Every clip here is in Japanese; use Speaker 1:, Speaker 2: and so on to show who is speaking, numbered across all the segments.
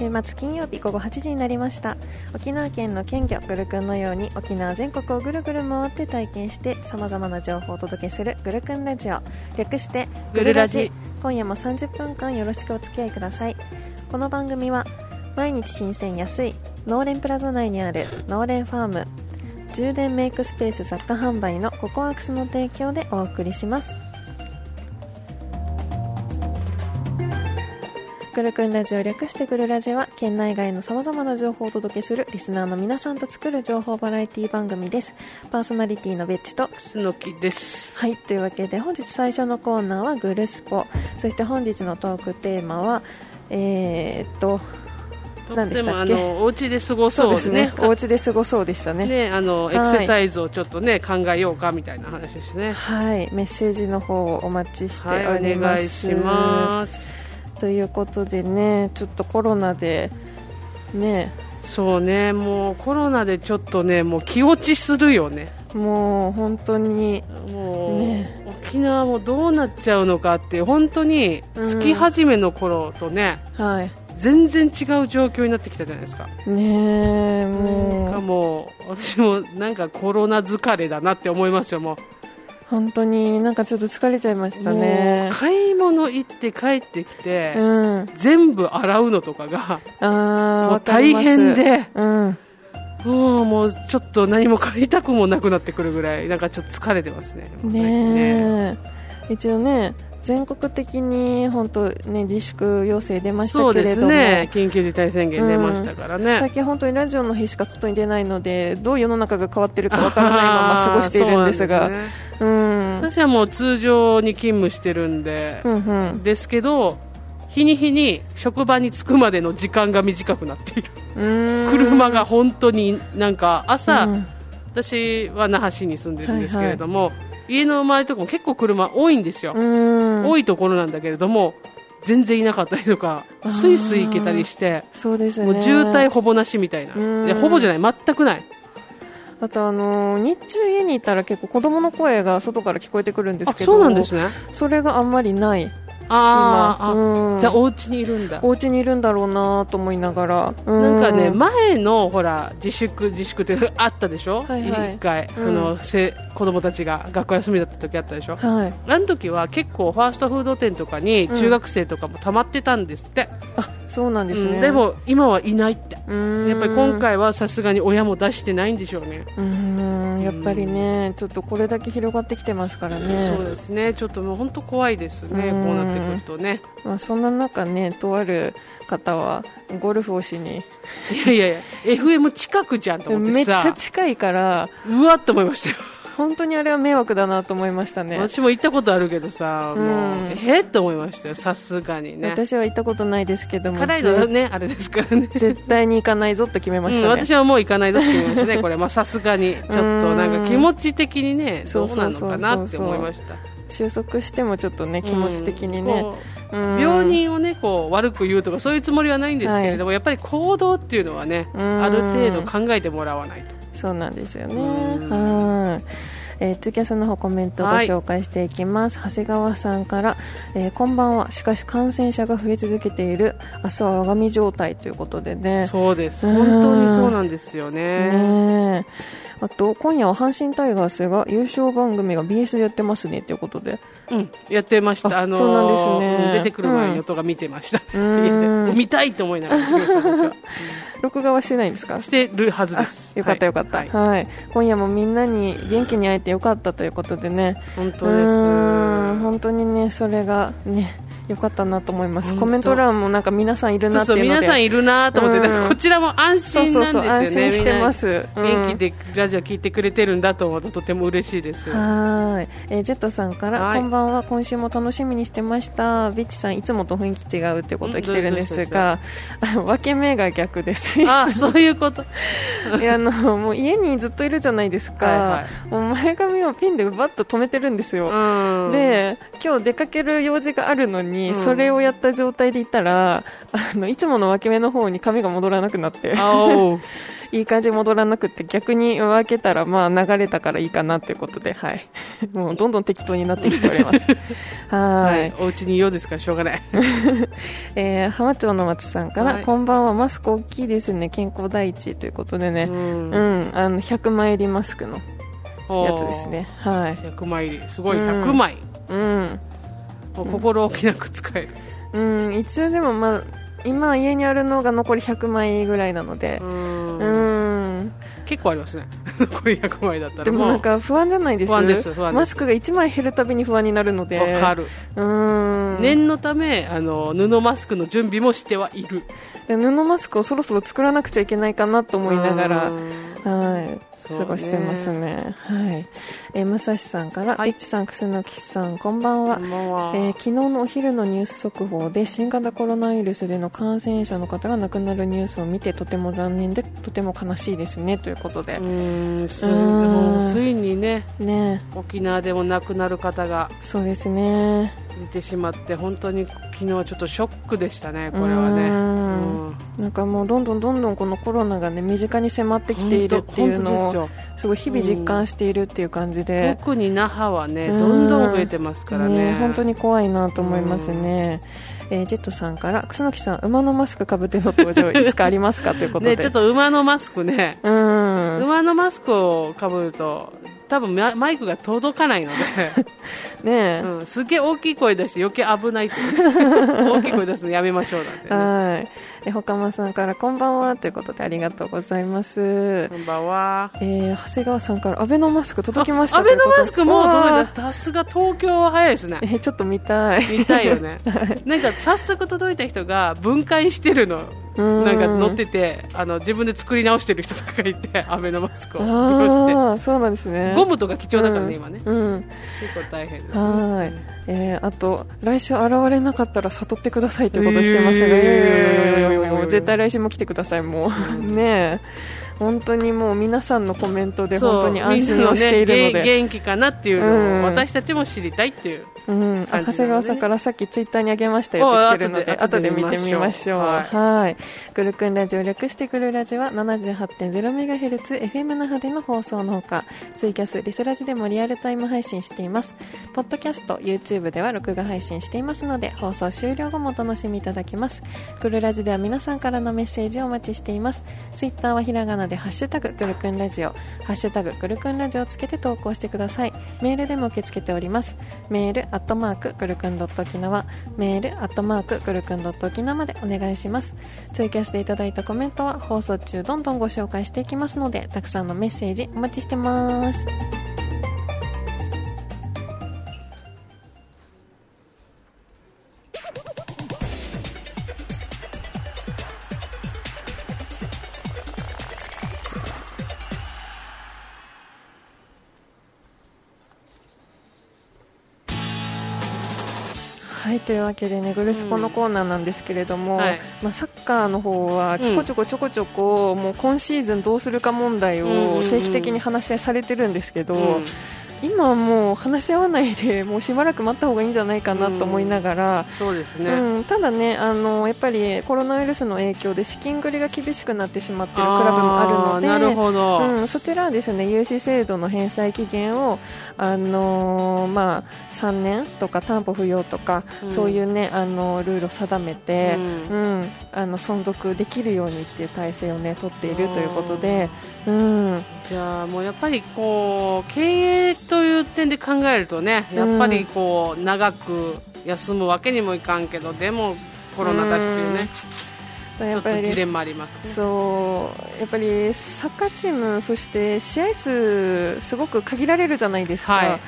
Speaker 1: 週末金曜日午後8時になりました。沖縄県の県魚ぐるくんのように沖縄全国をぐるぐる回って体験してさまざまな情報をお届けするぐるくんラジオ。略して
Speaker 2: ぐるラジ。
Speaker 1: 今夜も30分間よろしくお付き合いください。この番組は毎日新鮮安い農連プラザ内にある農連ファーム充電メイクスペース雑貨販売のココアクスの提供でお送りします。ぐるくんラジオ略してぐるラジは県内外のさまざまな情報をお届けするリスナーの皆さんと作る情報バラエティ番組です。パーソナリティのベッチと。
Speaker 2: 楠木です。
Speaker 1: はいというわけで本日最初のコーナーはグルスポ。そして本日のトークテーマはえー、っとで
Speaker 2: もあのお家で過ご
Speaker 1: そ
Speaker 2: ううですすね。
Speaker 1: お家で過ごそうでしたね。
Speaker 2: ねあの
Speaker 1: はい。
Speaker 2: エクササイズをちょっとね考えようかみたいな話ですね。
Speaker 1: はい。メッセージの方をお待ちして
Speaker 2: はい
Speaker 1: おります、
Speaker 2: お願いします
Speaker 1: ということでねちょっとコロナでね。
Speaker 2: そうねもうコロナでちょっとねもう気落ちするよね。
Speaker 1: もう本当に
Speaker 2: もう、
Speaker 1: ね。
Speaker 2: 沖縄もどうなっちゃうのかって本当に月始めの頃とね、
Speaker 1: はい。
Speaker 2: 全然違う状況になってきたじゃないですか。
Speaker 1: ねえ
Speaker 2: なんか
Speaker 1: もう
Speaker 2: もう私もなんかコロナ疲れだなって思いますよもう
Speaker 1: 本当になんかちょっと疲れちゃいました
Speaker 2: も
Speaker 1: ね
Speaker 2: う買い物行って帰ってきて、
Speaker 1: うん。
Speaker 2: 全部洗うのとかが
Speaker 1: あ
Speaker 2: 大変で
Speaker 1: うん
Speaker 2: もうもうちょっと何も買いたくもなくなってくるぐらいなんかちょっと疲れてます。ね
Speaker 1: ねえ一応ね全国的に本当ね自粛要請出ましたけれども、
Speaker 2: ね。緊急事態宣言出ましたからね、
Speaker 1: 最近本当にラジオの日しか外に出ないのでどう世の中が変わってるかわからないまま過ごしているんですが。
Speaker 2: うすね。
Speaker 1: うん。
Speaker 2: 私はもう通常に勤務してるんで、
Speaker 1: うんうん。
Speaker 2: ですけど日に日に職場に着くまでの時間が短くなっている。車が本当になんか朝、
Speaker 1: うん。
Speaker 2: 私は那覇市に住んでるんですけれども、家の周りとかも結構車多いんですよ、
Speaker 1: うん。
Speaker 2: 多いところなんだけれども全然いなかったりとかスイスイ行けたりして
Speaker 1: そうですね。
Speaker 2: もう渋滞ほぼなしみたいな。ほぼじゃない全くない。
Speaker 1: あとあのー日中家にいたら結構子供の声が外から聞こえてくるんです
Speaker 2: あ
Speaker 1: けど。
Speaker 2: そうなんですね。
Speaker 1: それがあんまりない
Speaker 2: あ
Speaker 1: うん。
Speaker 2: じゃあお家にいるんだ。
Speaker 1: お家にいるんだろうなと思いながら。な
Speaker 2: なんかね、前のほら自粛自粛ってあったでしょ、
Speaker 1: はいはい。
Speaker 2: 一回、
Speaker 1: うん。
Speaker 2: あのせ子供たちが学校休みだった時あったでしょ、
Speaker 1: はい。
Speaker 2: あの時は結構ファーストフード店とかに
Speaker 1: うん
Speaker 2: 中学生とかも溜まってたんですって、
Speaker 1: あそうなんですね、
Speaker 2: うんでも今はいないって、やっぱり今回はさすがに親も出してないんでしょうね。
Speaker 1: うーん。やっぱりねちょっとこれだけ広がってきてますからね。
Speaker 2: そうですね、ちょっともう本当怖いですね、
Speaker 1: うん。
Speaker 2: こうなってくるとね。
Speaker 1: まあ、そんな中ねとある方はゴルフをしに。
Speaker 2: いやいやいや、FM 近くじゃんと思って
Speaker 1: めっちゃ
Speaker 2: さ、
Speaker 1: 近いから。
Speaker 2: うわっと思いましたよ。
Speaker 1: 本当にあれは迷惑だなと思いましたね。
Speaker 2: 私も行ったことあるけどさ、もう、
Speaker 1: うん
Speaker 2: えっと思いましたよ、さすがにね。
Speaker 1: 私は行ったことないですけども。
Speaker 2: 辛いのね、あれですからね。
Speaker 1: 絶対に行かないぞと決めまし
Speaker 2: うん、
Speaker 1: たね、
Speaker 2: 私はもう行かないぞって言いましたね、これ、まあ、さすがに、ちょっとなんか気持ち的にね、どうなのかなって思いました。
Speaker 1: 収束してもちょっとね気持ち的にね、
Speaker 2: こう
Speaker 1: うん。
Speaker 2: 病人をねこう悪く言うとかそういうつもりはないんですけれども、やっぱり行動っていうのはね、
Speaker 1: うん。
Speaker 2: ある程度考えてもらわないと。
Speaker 1: そうなんですよね。
Speaker 2: うん。
Speaker 1: はい。えー、ツイキャスの方コメントをご紹介していきます、長谷川さんから、えーこんばんは。しかし感染者が増え続けている。明日は我が身状態ということでね。
Speaker 2: そうです。
Speaker 1: うん。
Speaker 2: 本当にそうなんですよね。
Speaker 1: ねえ。あと今夜は阪神タイガースが優勝番組が BS でやってますねということで。
Speaker 2: うん、やってました。
Speaker 1: あ
Speaker 2: あのー
Speaker 1: そうなんですね。
Speaker 2: うん出てくる前に音が見てました。
Speaker 1: うん。
Speaker 2: 見たいと思いながら見てました、私は。
Speaker 1: 録画はしてないんですか？
Speaker 2: してるはずです。
Speaker 1: よかったよかった、
Speaker 2: は
Speaker 1: はい。い今夜もみんなに元気に会えてよかったということでね。
Speaker 2: 本当です。
Speaker 1: 本当にねそれがねよかったなと思います。コメント欄もなんか皆さんいるなって
Speaker 2: 皆さんいるなと思って、
Speaker 1: うん。
Speaker 2: こちらも安心なんですよね。
Speaker 1: 心してます、
Speaker 2: 元気でラジオ聞いてくれてるんだと思うととても嬉しいです。
Speaker 1: はーい、えージェットさんから、
Speaker 2: はい。
Speaker 1: こんばんは今週も楽しみにしてました。ビッチさんいつもと雰囲気違うっていうことで来てるんですが 分け目が逆です。
Speaker 2: あ、そういうこと。
Speaker 1: いやあのもう家にずっといるじゃないですか、
Speaker 2: は
Speaker 1: もう前髪をピンでバッと止めてるんですよ、
Speaker 2: うん。
Speaker 1: で今日出かける用事があるのに、に、それをやった状態でいたら、あのいつもの分け目の方に髪が戻らなくなって いい感じ戻らなくて逆に分けたらまあ流れたからいいかなということで、はい、もうどんどん適当になってきております。はい、
Speaker 2: お家にいようですからしょうがない、
Speaker 1: えー、浜町の松さんから、はい、こんばんは。マスク大きいですね。健康第一ということでね、うん、うん、あの100枚入りマスクのやつですね。はい。
Speaker 2: 100枚入り。すごい。100枚。うん、うん心置きなく使える、
Speaker 1: うん、一応でもまあ今家にあるのが残り100枚ぐらいなので。うん。
Speaker 2: 結構ありますね。残り100枚だったら。
Speaker 1: でもなんか不安じゃないです？
Speaker 2: 不安です不安
Speaker 1: マスクが1枚減るたびに不安になるので。
Speaker 2: わかる。うん。念のためあの布マスクの準備もしてはいる。
Speaker 1: 布マスクをそろそろ作らなくちゃいけないかなと思いながらはい過ごしてますね。はい。えー、武蔵さんから、はい、いちさん、くすのきさん、こんばんは。はえー、昨日のお昼のニュース速報で、新型コロナウイルスでの感染者の方が亡くなるニュースを見て、とても残念で、とても悲しいですね、ということで。う
Speaker 2: ん、ついにね、ね、沖縄でも亡くなる方が。
Speaker 1: そうですね。
Speaker 2: 出てしまって本当に昨日はちょっとショックでしたね、これはね、うん。
Speaker 1: なんかもうどんどんどんどんこのコロナがね身近に迫ってきているっていうのをすごい日々実感しているっていう感じで、
Speaker 2: 特に那覇はねどんどん増えてますからね、
Speaker 1: ね本当に怖いなと思いますね。えー、ジェットさんから楠木さん馬のマスクかぶっての登場いつかありますかということで。
Speaker 2: ねちょっと馬のマスクね、うん、馬のマスクをかぶると多分マイクが届かないので。ね、うん、すげえ大きい声出して余計危ないって 大きい声出すのやめましょうなんて、
Speaker 1: ね、はい。えほかまさんからこんばんはということでありがとうございます。
Speaker 2: こんばんは、
Speaker 1: えー、長谷川さんからアベノマスク届きました
Speaker 2: アベノマスクも届いた。さすが東京は早いですね。え
Speaker 1: ー、ちょっと見たい。
Speaker 2: 見たいよね。なんか早速届いた人が分解してるのなんか乗っててあの自分で作り直してる人とかがいて アベノマスクを利
Speaker 1: 用して。そうなんですね。
Speaker 2: ゴムとか貴重だからね、今ね、うん、結構大変です、ね、は
Speaker 1: い、えー、あと来週現れなかったら悟ってくださいということしてますね、えー、絶対来週も来てくださいもうね本当にもう皆さんのコメントで本当に安心をしているので、
Speaker 2: ね、元気かなっていうのを私たちも知りたいっていう
Speaker 1: うん、あ長谷川さんからさっきツイッターにあげましたよって来てるので後で見てみましょう。はい。グルクンラジオ略してグルラジは 78.0MHz FM 那覇での放送のほかツイキャスリスラジでもリアルタイム配信しています。ポッドキャスト YouTube では録画配信していますので放送終了後もお楽しみいただけます。グルラジでは皆さんからのメッセージをお待ちしています。ツイッターはひらがなでハッシュタググルクンラジオ。ハッシュタググルクンラジオをつけて投稿してください。メールでも受け付けております。メールアットマークくるくんドット沖縄メールアットマークくるくんドット沖縄までお願いします。ツイキャスでいただいたコメントは放送中どんどんご紹介していきますのでたくさんのメッセージお待ちしてます。はいというわけでねグルスポのコーナーなんですけれども、うんはい、まあ、サッカーの方はちょこちょこちょこちょこ、うん、もう今シーズンどうするか問題を定期的に話し合いされてるんですけど、うん今はもう話し合わないでもうしばらく待った方がいいんじゃないかなと思いながら、
Speaker 2: うん、そうですね、
Speaker 1: うん、ただねあのやっぱりコロナウイルスの影響で資金繰りが厳しくなってしまっているクラブもあるので。
Speaker 2: なるほど、
Speaker 1: うん、そちらはですね融資制度の返済期限をあのまあ、3年とか担保不要とか、うん、そういうねあのルールを定めて、うん。あの存続できるようにっていう体制をね取っているということで、うん、
Speaker 2: じゃあもうやっぱりこう経営という点で考えるとねやっぱりこう長く休むわけにもいかんけどでもコロナだっていうね。やっぱり
Speaker 1: ね、そう。やっぱりサッカーチームそして試合数すごく限られるじゃないですか、はいはい、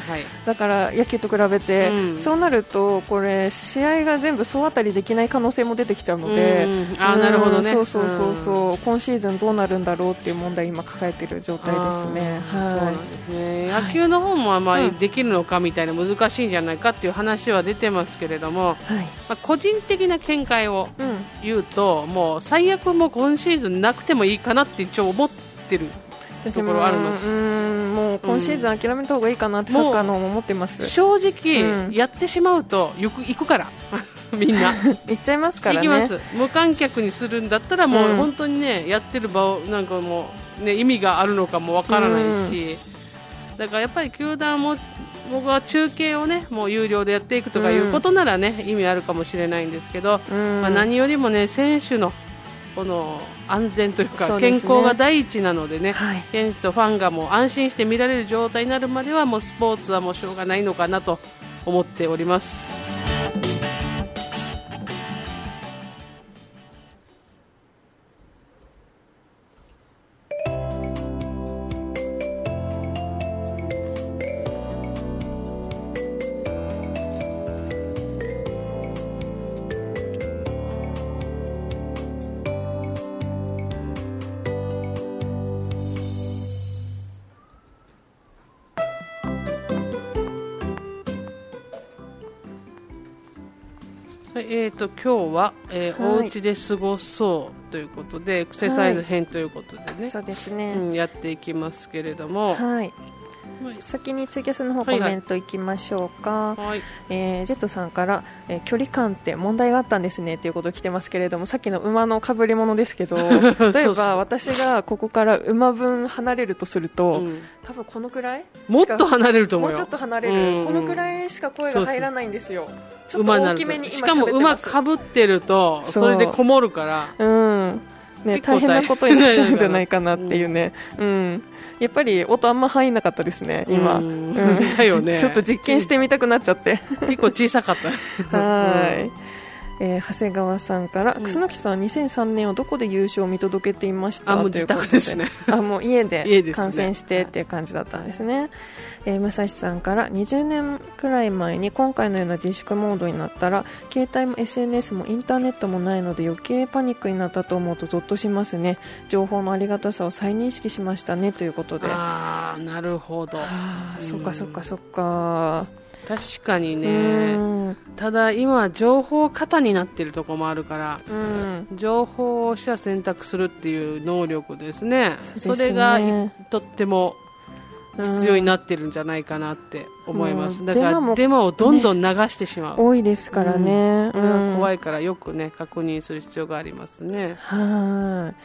Speaker 1: だから野球と比べて、うん、そうなるとこれ試合が全部総当たりできない可能性も出てきちゃうので、
Speaker 2: うん、あなるほどね。
Speaker 1: そうそうそうそう、うん、今シーズンどうなるんだろうっていう問題今抱えている状態ですね、はい、そうなんです
Speaker 2: ね。野球の方もあまりできるのかみたいな難しいんじゃないかっていう話は出てますけれども、はい。まあ、個人的な見解を言うと、もう最悪も今シーズンなくてもいいかなって一応思ってるところあるの。うん
Speaker 1: もう今シーズン諦めた方がいいかなってサッカーの思ってます、
Speaker 2: 正直、やってしまうとよく行くからみんな。
Speaker 1: 行っちゃいますからね。
Speaker 2: 無観客にするんだったらもう本当にねやってる場をなんかもうね意味があるのかもわからないし、だからやっぱり球団も僕は中継をねもう有料でやっていくとかいうことならね、意味あるかもしれないんですけど、まあ、何よりもね選手のこの安全というか健康が第一なのでね、はい、選手とファンがもう安心して見られる状態になるまではもうスポーツはもうしょうがないのかなと思っております。えーと、今日は、えー、はい、お家で過ごそうということでエクササイズ編ということでね。はい、
Speaker 1: そうですね、
Speaker 2: うん、やっていきますけれども、
Speaker 1: はい、先にツイキャスの方コメントいきましょうか、はい。はい、えー、ジェットさんから、えー、距離感って問題があったんですねということ来てますけれどもさっきの馬のかぶり物ですけど 例えば私がここから馬分離れるとすると、うん、多分このくらい？
Speaker 2: もっと離れると思う
Speaker 1: もうちょっと離れる、うん。うん、このくらいしか声が入らないんですよ。ちょっと大きめに
Speaker 2: しかも馬かぶってるとそれでこもるから。
Speaker 1: うんね、大変なことになっちゃうんじゃないかなっていうね、うん、やっぱり音あんま入んなかったですね、今。うん、
Speaker 2: だよね。
Speaker 1: ちょっと実験してみたくなっちゃって。
Speaker 2: 結構小さかっ
Speaker 1: た。はい。えー、長谷川さんから、うん、楠木さん2003年はどこで優勝を見届けていました？
Speaker 2: あもう自宅ですね。
Speaker 1: あもう家で 観戦してっていう感じだったんですね、えー、武蔵さんから20年くらい前に今回のような自粛モードになったら携帯も SNS もインターネットもないので余計パニックになったと思うとゾッとしますね。情報のありがたさを再認識しましたねということで。
Speaker 2: ああなるほど。
Speaker 1: そっかそっかそっか
Speaker 2: 確かにね。ただ今情報過多になっているところもあるから、うん、情報を者選択するっていう能力ですね。それがとっても必要になってるんじゃないかなって思います、うん、だからデマをどんどん流してしまう、
Speaker 1: ね、多いですからね、
Speaker 2: うん、怖いからよくね確認する必要がありますね。
Speaker 1: はい。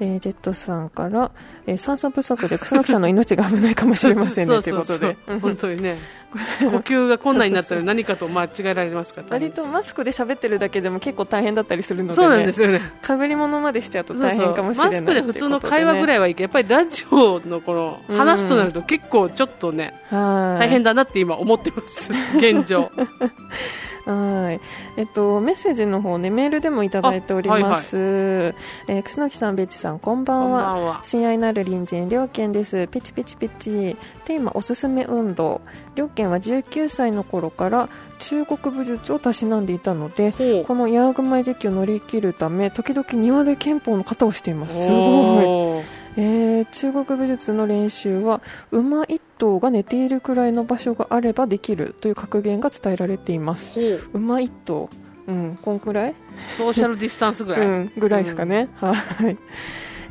Speaker 1: えー、ジェットさんから、えー、酸素不足で楠木さんの命が危ないかもしれませんね。ということで。
Speaker 2: 本当にね 呼吸が困難になったら何かと間違えられますから
Speaker 1: 割とマスクで喋ってるだけでも結構大変だったりするので、ね、
Speaker 2: そうなんですよね。
Speaker 1: かぶり物までしちゃうと大変かもしれないマ
Speaker 2: スクで普通の会話ぐらいはいいけど、やっぱりラジオのこの話すとなると結構ちょっとね、大変だなって今思ってます。現状
Speaker 1: はい。えっと、メッセージの方ね、メールでもいただいております。はいはい、えー、楠木さん、ベッチさん、こんばんは。んんは親愛なる隣人、両県です。ピチピチピチ。テーマ、おすすめ運動。両県は19歳の頃から中国武術をたしなんでいたので、このヤーグマイ時期を乗り切るため、時々庭で憲法の型をしています。すごい。えー、中国武術の練習は馬1頭が寝ているくらいの場所があればできるという格言が伝えられています。馬1頭うんこんくらい？
Speaker 2: ソーシャルディスタンスぐらい、う
Speaker 1: ん、ぐらいですかね、うん、はい。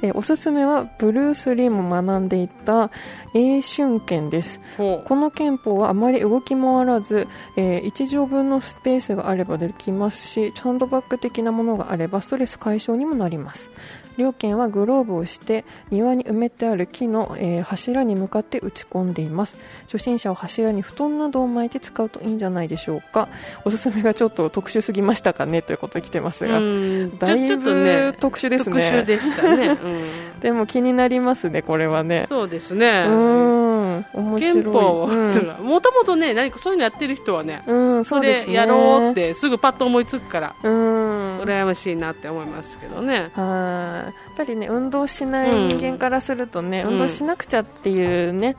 Speaker 1: えー、おすすめはブルース・リーも学んでいた英春剣です。この憲法はあまり動き回らず、えー、1畳分のスペースがあればできますしチャンドバッグ的なものがあればストレス解消にもなります両県はグローブをして庭に埋めてある木の、えー、柱に向かって打ち込んでいます。初心者は柱に布団などを巻いて使うといいんじゃないでしょうか。おすすめがちょっと特殊すぎましたかね？ということ来てますが。だいぶ特殊ですね。
Speaker 2: 特殊でしたね、
Speaker 1: うん、でも気になりますねこれはね。
Speaker 2: そうですね。うん。面白い。憲法もともとね何かそういうのやってる人はね、うん、それやろうってすぐパッと思いつくから。うん羨ましいなって思いますけどね。
Speaker 1: はい。やっぱりね運動しない人間からするとね、うん、運動しなくちゃっていうね、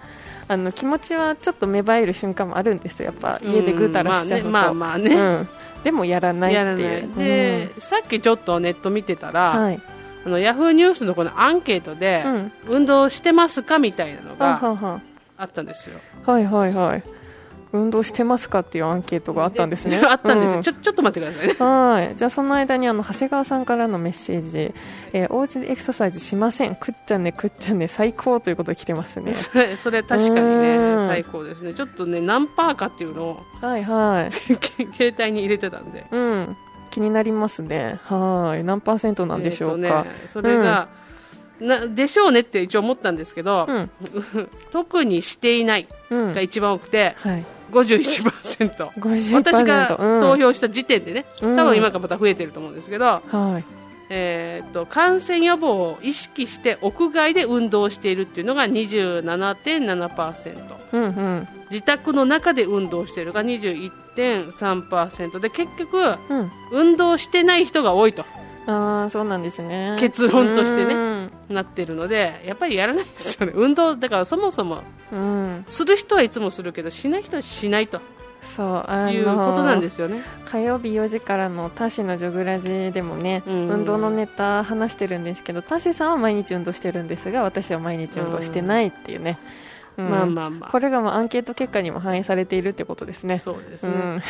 Speaker 1: あの気持ちはちょっと芽生える瞬間もあるんですよ、やっぱ家でぐうたらしちゃうと、
Speaker 2: まあまあね、まあまあね。
Speaker 1: でもやらないっていう。
Speaker 2: で、さっきちょっとネット見てたら、はい、あのヤフーニュースのこのアンケートで、うん、運動してますかみたいなのがあったんですよ。
Speaker 1: はいはいはい。運動してますかっていうアンケートがあったんですね。
Speaker 2: あったんです、うん、ちょちょっと待ってくださいね。
Speaker 1: はい。じゃあその間にあの長谷川さんからのメッセージ、えー、お家でエクササイズしません。くっちゃんねくっちゃんね最高ということで来てますね。
Speaker 2: それ確かにね最高ですね。ちょっとね何パーかっていうのを
Speaker 1: はいはい
Speaker 2: 携帯に入れてたんで。
Speaker 1: うん。気になりますね。はい。何パーセントなんでしょうか。
Speaker 2: ね、それが、うん、なでしょうねって一応思ったんですけど、うん、特にしていないが一番多くて、うんはい 51%, 51%私が投票した時点でね、うん、多分今からまた増えてると思うんですけど、はい。えーと、感染予防を意識して屋外で運動しているっていうのが27.7%、うんうん、自宅の中で運動しているが21.3%で結局、うん、運動してない人が多いと。
Speaker 1: あそうなんですね。
Speaker 2: 結論としてねなってるのでやっぱりやらないですよね。運動だからそもそも、うん、する人はいつもするけどしない人はしないと。そうあいうことなんですよね。
Speaker 1: 火曜日4時からのタシのジョグラジでもね、うん、運動のネタ話してるんですけどタシさんは毎日運動してるんですが私は毎日運動してないっていうね、うん、まあまあまあ、これがまあアンケート結果にも反映されているってことですね。
Speaker 2: そうですね。うん、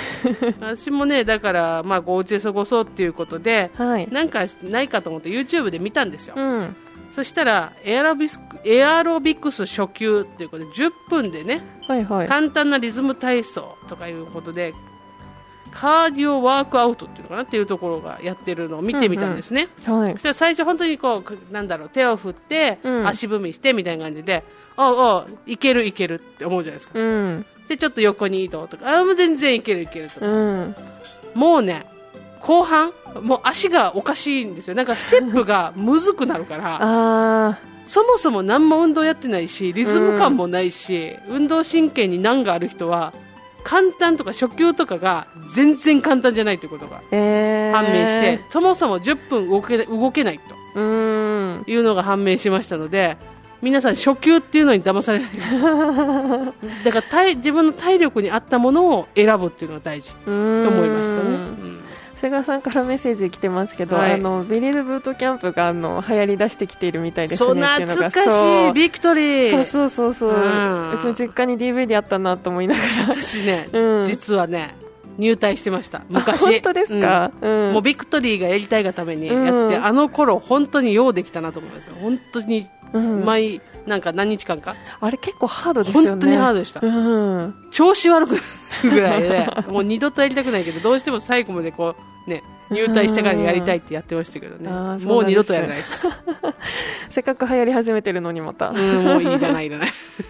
Speaker 2: 私もね、だから、まあ、お家で過ごそうっていうことで、はい、なんかないかと思って YouTube で見たんですよ。うん、そしたらエアロビスエアロビクス初級っていうことで10分でね、はいはい、簡単なリズム体操とかいうことでカーディオワークアウトっていうのかなっていうところがやってるのを見てみたんですね、うんうん。はい、そしたら最初本当にこうなんだろう手を振って、足踏みしてみたいな感じでああいけるいけるって思うじゃないですか、うん、でちょっと横に移動とかあもう全然いけるいけるとか、うん、もうね後半もう足がおかしいんですよ。なんかステップがむずくなるから そもそも何も運動やってないしリズム感もないし、うん、運動神経に難がある人は簡単とか初級とかが全然簡単じゃないということが判明して、えー、そもそも10分動け動けないというのが判明しましたので皆さん初級っていうのに騙されない。だから体自分の体力に合ったものを選ぶっていうのが大事。と思いましたね。
Speaker 1: 瀬川さんからメッセージ来てますけど、はい、あのビリーズブートキャンプがあの流行り出してきているみたいですね。
Speaker 2: そう懐かしい
Speaker 1: victory。そうそうそうそう。うちの実家に DVD あったなと思いながら。
Speaker 2: 私ね、うん、実はね。入隊してました昔
Speaker 1: 本当ですか、
Speaker 2: うん、もう victory がやりたいがためにやって、うん、あの頃本当にようできたなと思いますよ本当に毎、なんか何日間か？
Speaker 1: あれ結構ハードですよね。
Speaker 2: 本当にハードでした、うん、調子悪くなるぐらいでもう二度とやりたくないけどどうしても最後までこうね入隊してからやりたいってやってましたけどね。もう二度とやらないです。
Speaker 1: せっかく流行り始めてるのにまた、
Speaker 2: うん、もういらないいらない。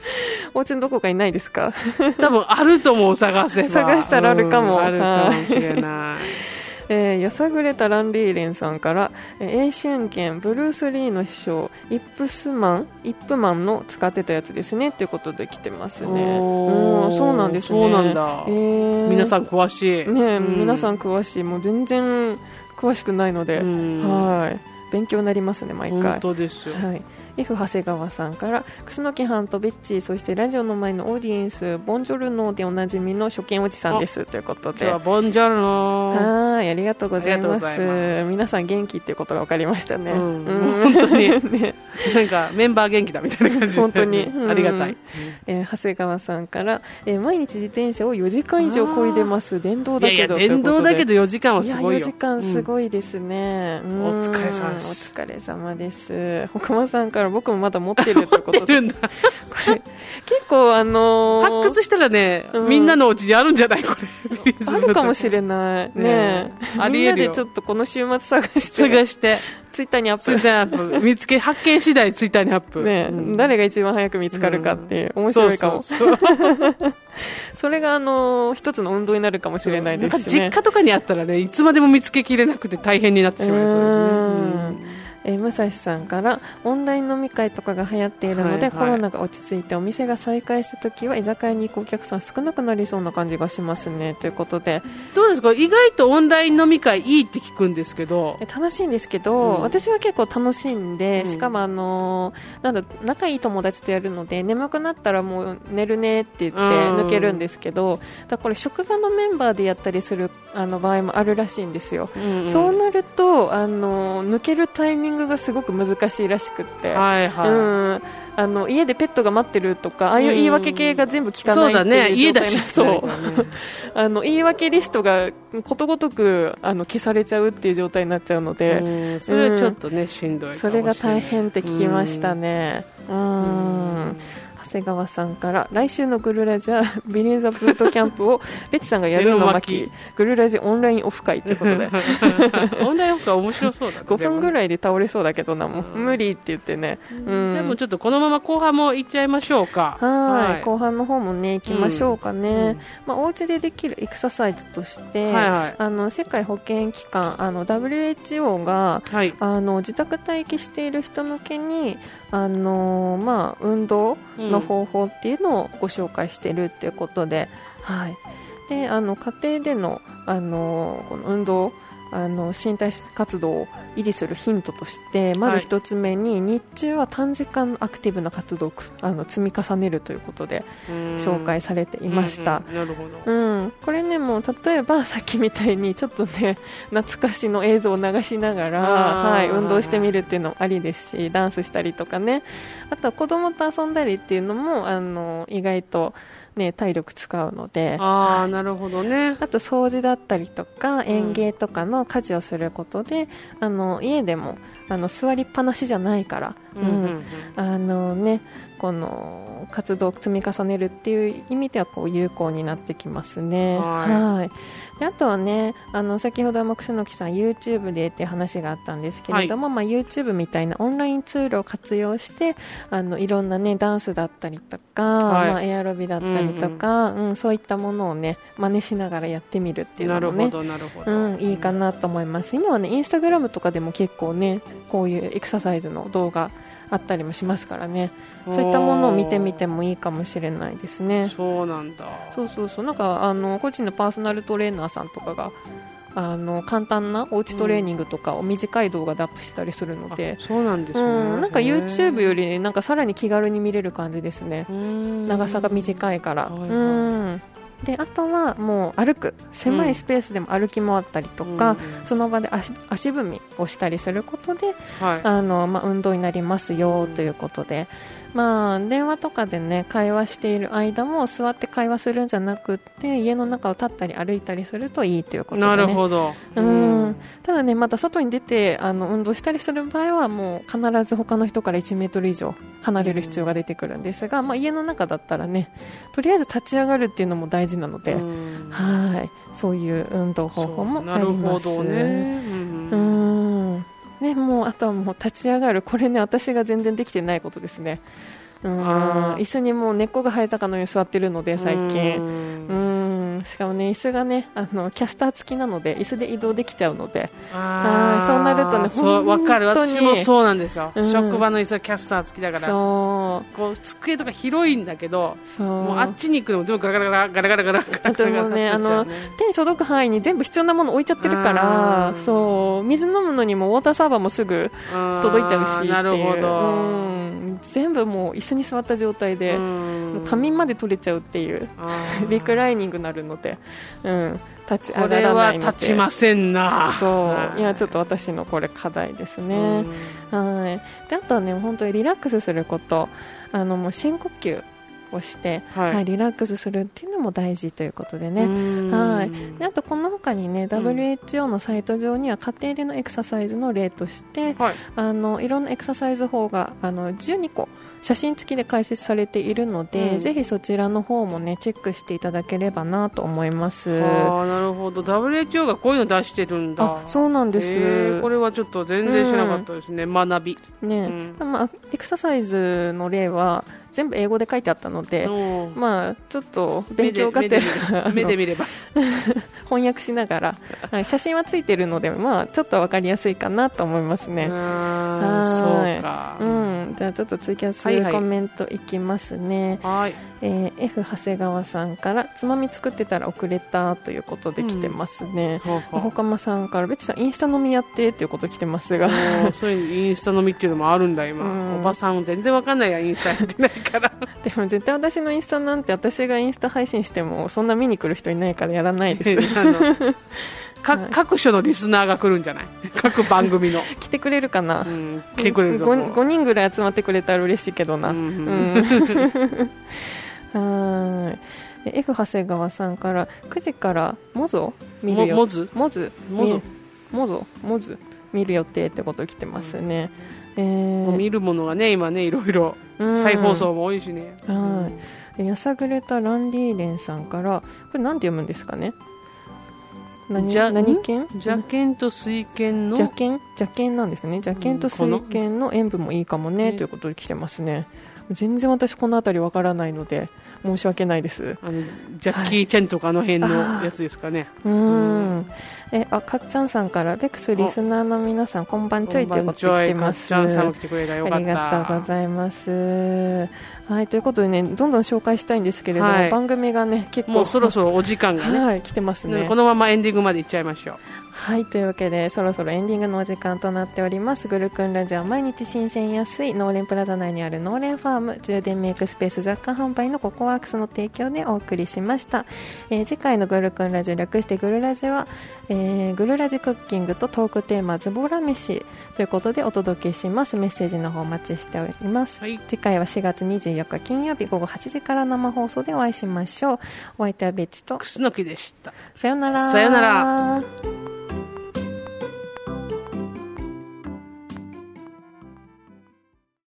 Speaker 1: お家のどこかにないですか？
Speaker 2: 多分あると思う探せば。
Speaker 1: 探したらあるかも、
Speaker 2: あるかもしれない
Speaker 1: えー、やさぐれたランリーレンさんから、えー、英春剣ブルース・リーの秘書イップスマンイップマンの使ってたやつですねということで来てますね。うんそうなんですね。
Speaker 2: そうなんだ、えー、皆さん詳しい。
Speaker 1: ね、うん、皆さん詳しい。もう全然詳しくないのではい。勉強になりますね毎回。
Speaker 2: 本当ですよ、はい
Speaker 1: F 長谷川さんから楠木藩とベッチーそしてラジオの前のオーディエンスボンジョルノでおなじみの初見おじさんです。ということで。
Speaker 2: ボンジョルノ
Speaker 1: はいありがとうございます。皆さん元気っていうことが分かりましたね、うん、
Speaker 2: 本当に、ね、なんかメンバー元気だみたいな感じ
Speaker 1: 本当に、う
Speaker 2: ん、ありがたい、
Speaker 1: えー、長谷川さんから、えー、毎日自転車を4時間以上こいでます。電動だけど
Speaker 2: 電動だけど4時間はすごいよ。
Speaker 1: い4時間すごいですね、
Speaker 2: うん、お疲れ様
Speaker 1: です。お疲れ様です。岡間さんから僕もまだ持ってるってこと。でこれ結構あの
Speaker 2: ー、発掘したらね、うん、みんなのお家にあるんじゃない？これ。
Speaker 1: あるかもしれない。ねねありえるみんなでちょっとこの週末探して。
Speaker 2: 探して。
Speaker 1: ツイッターにアップ。
Speaker 2: ツイッターにアップ。見つけ発見次第ツイッターにアップ。
Speaker 1: ね、うん、誰が一番早く見つかるかっていう、面白いかも。そう それがあのー、一つの運動になるかもしれないですね。
Speaker 2: 実家とかにあったらねいつまでも見つけきれなくて大変になってしまいそうですね、うん
Speaker 1: えー、武蔵さんからオンライン飲み会とかが流行っているので、はいはい、コロナが落ち着いてお店が再開した時は居酒屋に行くお客さん少なくなりそうな感じがしますね。ということで。
Speaker 2: どうですか？意外とオンライン飲み会いいって聞くんですけど。
Speaker 1: 楽しいんですけど、うん、私は結構楽しいんで、しかもあのー、なんだ仲いい友達とやるので眠くなったらもう寝るねって言って抜けるんですけど、だこれ職場のメンバーでやったりするあの場合もあるらしいんですよ、うんうん、そうなるとあの抜けるタイミングがすごく難しいらしくて、はいはい、うん。あの家でペットが待ってるとかああいう言い訳系が全部聞かない
Speaker 2: そうだね。家だし。
Speaker 1: そう。あの言い訳リストがことごとくあの消されちゃうっていう状態になっちゃうので。
Speaker 2: それはちょっとね、しんどい
Speaker 1: それが大変って聞きましたね。うん長谷川さんから来週のグルラジは ビリーザブートキャンプをベチさんがやるの巻グルラジオンラインオフ会ということで。
Speaker 2: オンラインオフ会面白そうだ、ね、5
Speaker 1: 分ぐらいで倒れそうだけどなもう無理って言ってね、
Speaker 2: うん、でもちょっとこのまま後半も行っちゃいましょうか。
Speaker 1: はい後半の方もね行きましょうかね、うん、まあ、お家でできるエクササイズとして、はいはい、あの世界保健機関あの WHO が、はい、あの自宅待機している人向けにあのまあ、運動の方法っていうのをご紹介しているっていうことで、うん、はい、であの家庭でのあのこの運動あの身体活動を維持するヒントとしてまず1つ目に、はい、日中は短時間アクティブな活動をあの積み重ねるということで紹介されていました、
Speaker 2: う
Speaker 1: ん、これねもう例えばさっきみたいにちょっとね 懐かしの映像を流しながら、はい、運動してみるっていうのもありですしダンスしたりとかね。あとは子供と遊んだりっていうのもあの意外とね、体力使うので。
Speaker 2: あなるほどね。
Speaker 1: あと掃除だったりとか園芸とかの家事をすることで、うん、あの家でもあの座りっぱなしじゃないから、うん、うん、あのねこの活動を積み重ねるっていう意味ではこう有効になってきますね。はい。であとはねあの先ほども楠木さん YouTube でっていう話があったんですけれども、はい、まあ、YouTube みたいなオンラインツールを活用してあのいろんな、ね、ダンスだったりとか、はい、まあ、エアロビだったりとか、うん、うん。うん、そういったものをね真似しながらやってみるっていうのもねうん、いいかなと思います。今はねインスタグラムとかでも結構ねこういうエクササイズの動画あったりもしますからね。そういったものを見てみてもいいかもしれないですね。
Speaker 2: そうなんだ。
Speaker 1: そうそうそう。なんかあの個人のパーソナルトレーナーさんとかがあの簡単なおうちトレーニングとかを短い動画でアップしたりするので、
Speaker 2: うん、そうなんですね、
Speaker 1: うん、なんか YouTube よりなんかさらに気軽に見れる感じですね。長さが短いから、はいはい、うんであとはもう歩く狭いスペースでも歩き回ったりとか、うん、その場で足足踏みをしたりすることで、はい、あのまあ、運動になりますよということで、まあ、電話とかでね会話している間も座って会話するんじゃなくて家の中を立ったり歩いたりするといいということで、ね、
Speaker 2: なるほど、
Speaker 1: うん、ただねまた外に出てあの運動したりする場合はもう必ず他の人から1メートル以上離れる必要が出てくるんですが、まあ、家の中だったらねとりあえず立ち上がるっていうのも大事なので、はい。そういう運動方法もあります。なるほどね、うんね、もうあとはもう立ち上がる、これね、私が全然できてないことですね。うん。椅子にもう根っこが生えたかのように座ってるので最近。うんしかもね椅子がねあのキャスター付きなので椅子で移動できちゃうので。あそうなるとね
Speaker 2: そうわかる。私もそうなんですよ、うん、職場の椅子はキャスター付きだから。そう。こう机とか広いんだけどもうあっちに行くのも全部ガラガラガラガラガラガラガラガラガラねあの
Speaker 1: 手に届く範囲に全部必要なもの置いちゃってるからそう水飲むのにもウォーターサーバーもすぐ届いちゃうし
Speaker 2: なるほど、
Speaker 1: うん全部もう椅子に座った状態で仮眠まで取れちゃうっていう リクライニングになるので、うん、立ち上がらないので。
Speaker 2: 立ちませんな。
Speaker 1: そう。今ちょっと私のこれ課題ですね。はい。であとはね本当にリラックスすること。あのもう深呼吸をして、はい、はい、リラックスするっていうのも大事ということでね、はい、であとこの他にね WHO のサイト上には家庭でのエクササイズの例として、はい、あのいろんなエクササイズ法があの12個写真付きで解説されているので、うん、ぜひそちらの方もねチェックしていただければなと思います。
Speaker 2: あなるほど。WHO がこういうの出してるんだ。
Speaker 1: そうなんです、
Speaker 2: これはちょっと全然知らなかったですね、うん、学び。
Speaker 1: ね、うん、まあ、エクササイズの例は全部英語で書いてあったので、まあ、ちょっと勉強がて
Speaker 2: ら目で見れば。
Speaker 1: 翻訳しながら、はい、写真はついてるので、まあ、ちょっと分かりやすいかなと思いますね。
Speaker 2: そうか、
Speaker 1: うん、じゃあちょっとツイキャスコメントいきますね。はい、えー、F 長谷川さんからつまみ作ってたら遅れたということで来てますね。うん、ほかまさんから別さんインスタ飲みやってということ来てますが。
Speaker 2: そういうインスタ飲みっていうのもあるんだ今、うん、おばさん全然わかんないやインスタやってないから。
Speaker 1: でも絶対私のインスタなんて私がインスタ配信してもそんな見に来る人いないからやらないです。
Speaker 2: か、はい、各所のリスナーが来るんじゃない？各番組の。
Speaker 1: 来てくれるかな、う
Speaker 2: ん、来てくれるぞ
Speaker 1: 5, 5, 人ぐらい集まってくれたら嬉しいけどな、うん、うん、はい。F 長谷川さんから9時からモゾ見るよ
Speaker 2: モズ
Speaker 1: モズモゾモゾモズ見る予定ってこと来てますね、
Speaker 2: うん、えー、見るものがね今ねいろいろ再放送も多いしね、
Speaker 1: うん、はい。やさぐれたランリーレンさんからこれなんて読むんですかね？
Speaker 2: 何何剣邪剣と水剣の？
Speaker 1: 邪剣？邪剣なんですね。邪剣と水剣の塩分もいいかもね、ということで来てますね全然私この辺りわからないので申し訳ないです。
Speaker 2: あのジャッキー・チェンとかあの辺のやつですかね、
Speaker 1: はい、うん。えあかっちゃんさんからベクスリスナーの皆さんこんばんちょいということで来てます。
Speaker 2: かっちゃんさんも来てくれたよかった。あ
Speaker 1: りがとうございます。はいということでねどんどん紹介したいんですけれども、はい、番組がね結構。
Speaker 2: もうそろそろお時間がね、
Speaker 1: はい、来てますね。
Speaker 2: このままエンディングまでいっちゃいましょう
Speaker 1: はいというわけでそろそろエンディングのお時間となっております。グルクンラジオ毎日新鮮安いノーレンプラザ内にあるノーレンファーム充電メイクスペース雑貨販売のココワークスの提供でお送りしました、えー、次回のグルクンラジオ略してグルラジは、えー、グルラジクッキングとトークテーマズボラ飯ということでお届けします。メッセージの方お待ちしております、はい、次回は4月24日金曜日午後8時から生放送でお会いしましょう。お相手はベッチと。
Speaker 2: クスノキでした。
Speaker 1: さよなら。
Speaker 2: さよなら